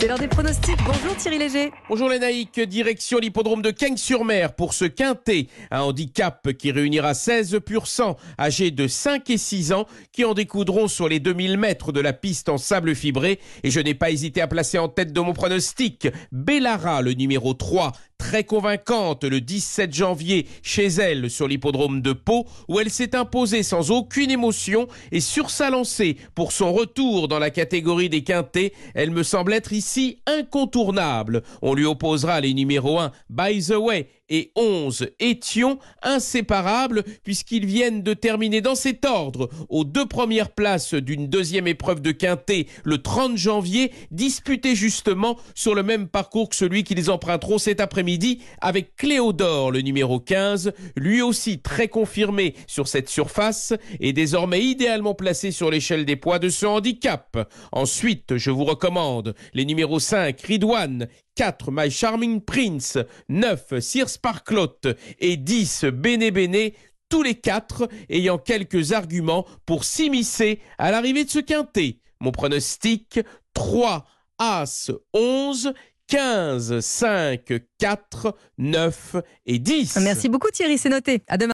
C'est l'heure des pronostics. Bonjour Thierry Léger. Bonjour les direction l'hippodrome de Cagnes-sur-Mer pour ce quintet, un handicap qui réunira 16 pur sang âgés de 5 et 6 ans qui en découdront sur les 2000 mètres de la piste en sable fibré et je n'ai pas hésité à placer en tête de mon pronostic Bellara, le numéro 3, très convaincante le 17 janvier chez elle sur l'hippodrome de Pau où elle s'est imposée sans aucune émotion et sur sa lancée pour son retour dans la catégorie des quintés, elle me semble être ici incontournable. On lui opposera les numéros 1 By the Way et 11 Étion, inséparables puisqu'ils viennent de terminer dans cet ordre aux deux premières places d'une deuxième épreuve de quintet le 30 janvier, disputée justement sur le même parcours que celui qu'ils emprunteront cet après-midi avec Cléodore, le numéro 15, lui aussi très confirmé sur cette surface et désormais idéalement placé sur l'échelle des poids de ce handicap. Ensuite, je vous recommande les numéros 5 Ridwan, 4 My Charming Prince, 9 Sir Sparklot et 10 Bene Bene, tous les quatre ayant quelques arguments pour s'immiscer à l'arrivée de ce quintet. Mon pronostic 3 As 11 15 5 4 9 et 10. Merci beaucoup Thierry, c'est noté. À demain.